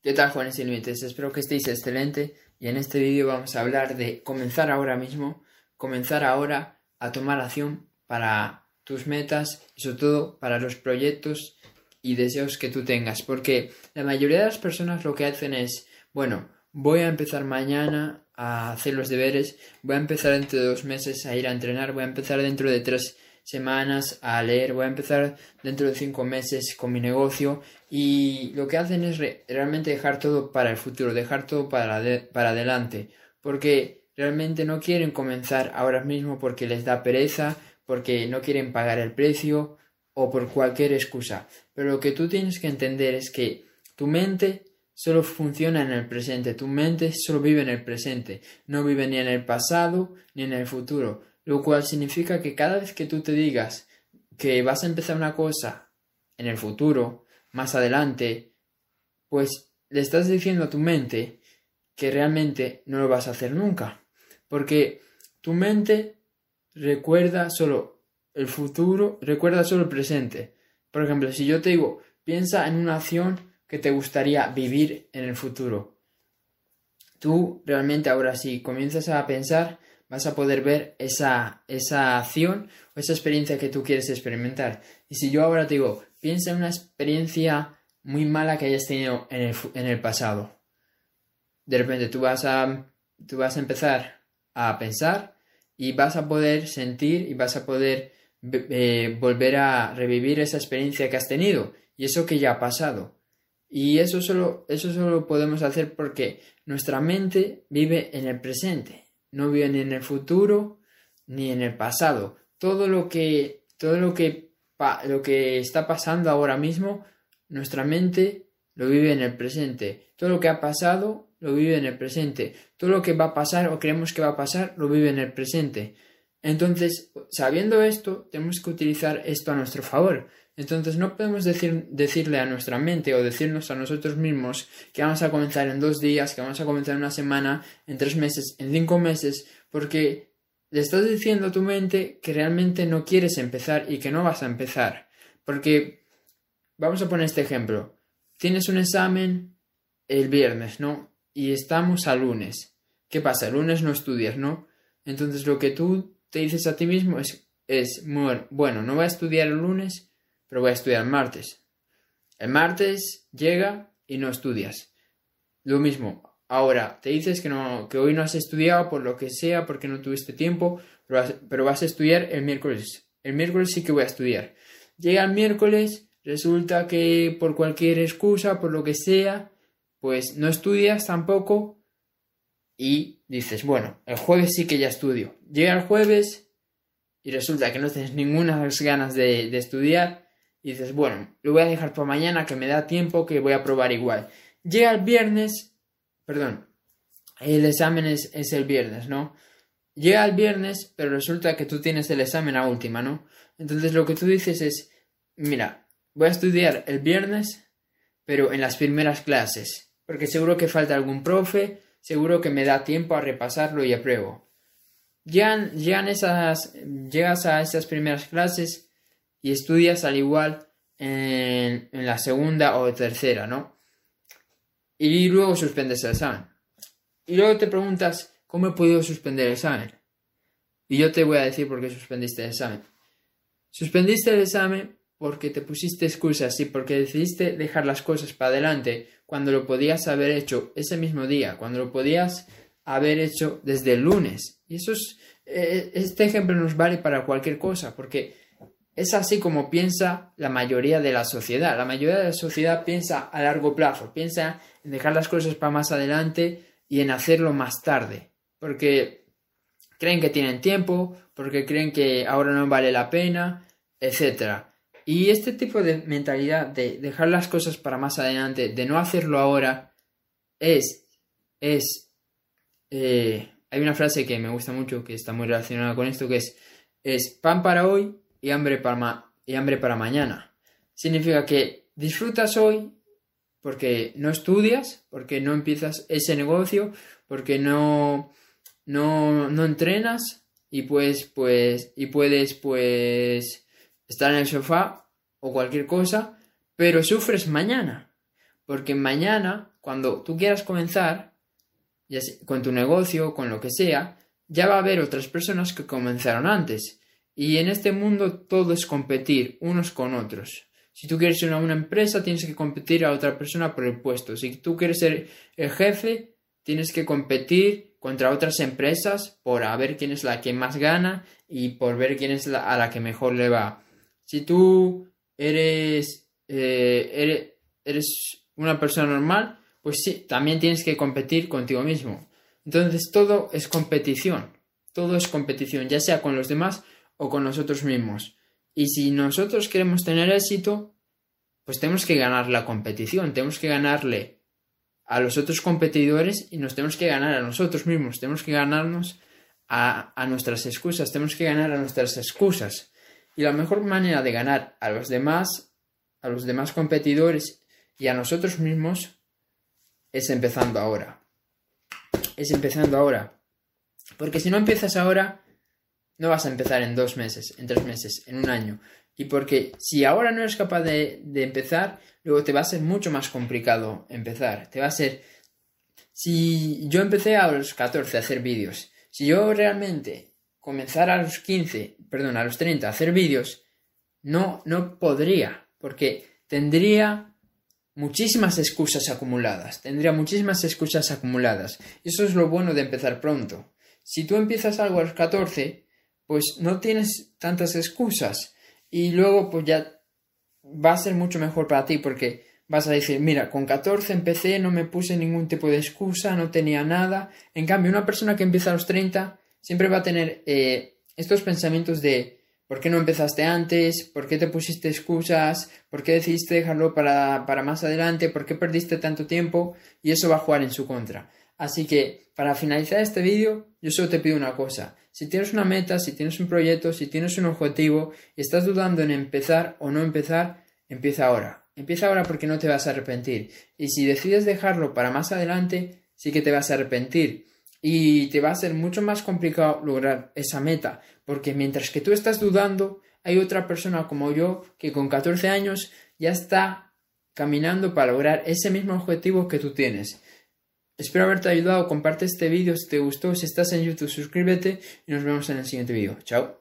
¿Qué tal, Juanes sin Límites? Espero que estéis excelente y en este vídeo vamos a hablar de comenzar ahora mismo, comenzar ahora a tomar acción para tus metas y sobre todo para los proyectos y deseos que tú tengas, porque la mayoría de las personas lo que hacen es, bueno, voy a empezar mañana a hacer los deberes, voy a empezar dentro de dos meses a ir a entrenar, voy a empezar dentro de tres semanas a leer, voy a empezar dentro de cinco meses con mi negocio y lo que hacen es realmente dejar todo para el futuro, dejar todo para, para adelante, porque realmente no quieren comenzar ahora mismo porque les da pereza, porque no quieren pagar el precio o por cualquier excusa. Pero lo que tú tienes que entender es que tu mente solo funciona en el presente, tu mente solo vive en el presente, no vive ni en el pasado ni en el futuro lo cual significa que cada vez que tú te digas que vas a empezar una cosa en el futuro, más adelante, pues le estás diciendo a tu mente que realmente no lo vas a hacer nunca, porque tu mente recuerda solo el futuro, recuerda solo el presente. Por ejemplo, si yo te digo, piensa en una acción que te gustaría vivir en el futuro. Tú realmente ahora sí comienzas a pensar vas a poder ver esa, esa acción o esa experiencia que tú quieres experimentar. Y si yo ahora te digo, piensa en una experiencia muy mala que hayas tenido en el, en el pasado. De repente tú vas, a, tú vas a empezar a pensar y vas a poder sentir y vas a poder eh, volver a revivir esa experiencia que has tenido y eso que ya ha pasado. Y eso solo, eso solo lo podemos hacer porque nuestra mente vive en el presente no vive ni en el futuro ni en el pasado. Todo lo que, todo lo que, lo que está pasando ahora mismo, nuestra mente lo vive en el presente. Todo lo que ha pasado lo vive en el presente. Todo lo que va a pasar o creemos que va a pasar lo vive en el presente. Entonces, sabiendo esto, tenemos que utilizar esto a nuestro favor. Entonces no podemos decir, decirle a nuestra mente o decirnos a nosotros mismos que vamos a comenzar en dos días, que vamos a comenzar en una semana, en tres meses, en cinco meses, porque le estás diciendo a tu mente que realmente no quieres empezar y que no vas a empezar. Porque, vamos a poner este ejemplo, tienes un examen el viernes, ¿no? Y estamos a lunes. ¿Qué pasa? El lunes no estudias, ¿no? Entonces lo que tú te dices a ti mismo es, es bueno, no voy a estudiar el lunes pero voy a estudiar martes. El martes llega y no estudias. Lo mismo, ahora te dices que, no, que hoy no has estudiado por lo que sea, porque no tuviste tiempo, pero vas, a estudiar el miércoles. El miércoles sí que voy a estudiar. Llega el miércoles, resulta que por cualquier excusa, por lo que sea, pues no estudias tampoco y dices, bueno, el jueves sí que ya estudio. Llega el jueves y resulta que no tienes ninguna ganas de estudiar y dices, bueno, lo voy a dejar para mañana que me da tiempo que voy a probar igual. Llega el viernes, perdón, el examen es, es el viernes, ¿no? Llega el viernes, pero resulta que tú tienes el examen a última, ¿no? Entonces lo que tú dices es, mira, voy a estudiar el viernes, pero en las primeras clases, porque seguro que falta algún profe, seguro que me da tiempo a repasarlo y apruebo. Llegan, llegan esas, llegas a esas primeras clases y estudias al igual en, la segunda o tercera, ¿no? Y luego suspendes el examen. Y luego te preguntas, ¿cómo he podido suspender el examen? Y yo te voy a decir por qué suspendiste el examen. Suspendiste el examen porque te pusiste excusas y porque decidiste dejar las cosas para adelante cuando lo podías haber hecho ese mismo día, cuando lo podías haber hecho desde el lunes. Y eso es, eh, este ejemplo nos vale para cualquier cosa, porque es así como piensa la mayoría de la sociedad. La mayoría de la sociedad piensa a largo plazo, piensa en dejar las cosas para más adelante y en hacerlo más tarde, porque creen que tienen tiempo, porque creen que ahora no vale la pena, etc. Y este tipo de mentalidad de dejar las cosas para más adelante, de no hacerlo ahora, es, es, eh, hay una frase que me gusta mucho, que está muy relacionada con esto, que es, es pan para hoy, y hambre para, y hambre para mañana. Significa que disfrutas hoy porque no estudias, porque no empiezas ese negocio, porque no, no, no entrenas y pues, pues, y puedes pues estar en el sofá o cualquier cosa, pero sufres mañana. porque mañana, cuando tú quieras comenzar, con tu negocio, con lo que sea, ya va a haber otras personas que comenzaron antes. Y en este mundo todo es competir unos con otros. Si tú quieres ser una empresa, tienes que competir a otra persona por el puesto. Si tú quieres ser el jefe, tienes que competir contra otras empresas por ver quién es la que más gana y por ver quién es la, a la que mejor le va. Si tú eres, eh, eres, eres una persona normal, pues sí, también tienes que competir contigo mismo. Entonces todo es competición, todo es competición, ya sea con los demás o con nosotros mismos. Y si nosotros queremos tener éxito, pues tenemos que ganar la competición, tenemos que ganarle a los otros competidores y nos tenemos que ganar a nosotros mismos, tenemos que ganarnos a, a nuestras excusas, tenemos que ganar a nuestras excusas. Y la mejor manera de ganar a los demás, a los demás competidores y a nosotros mismos es empezando ahora. Es empezando ahora. Porque si no empiezas ahora, no vas a empezar en dos meses, en tres meses, en un año. Y porque si ahora no eres capaz de, empezar, luego te va a ser mucho más complicado empezar. Te va a ser... Si yo empecé a los 14 a hacer vídeos, si yo realmente comenzara a los 15, perdón, a los 30 a hacer vídeos, no, no podría, porque tendría muchísimas excusas acumuladas, tendría muchísimas excusas acumuladas. Eso es lo bueno de empezar pronto. Si tú empiezas algo a los 14, pues no tienes tantas excusas y luego pues ya va a ser mucho mejor para ti porque vas a decir, mira, con 14 empecé, no me puse ningún tipo de excusa, no tenía nada. En cambio, una persona que empieza a los 30 siempre va a tener eh, estos pensamientos de ¿Por qué no empezaste antes? ¿Por qué te pusiste excusas? ¿Por qué decidiste dejarlo para, para más adelante? ¿Por qué perdiste tanto tiempo? Y eso va a jugar en su contra. Así que, para finalizar este vídeo, yo solo te pido una cosa. Si tienes una meta, si tienes un proyecto, si tienes un objetivo y estás dudando en empezar o no empezar, empieza ahora. Empieza ahora porque no te vas a arrepentir. Y si decides dejarlo para más adelante, sí que te vas a arrepentir y te va a ser mucho más complicado lograr esa meta, porque mientras que tú estás dudando, hay otra persona como yo que con 14 años ya está caminando para lograr ese mismo objetivo que tú tienes. Espero haberte ayudado, comparte este vídeo si te gustó, si estás en YouTube suscríbete y nos vemos en el siguiente vídeo. Chao.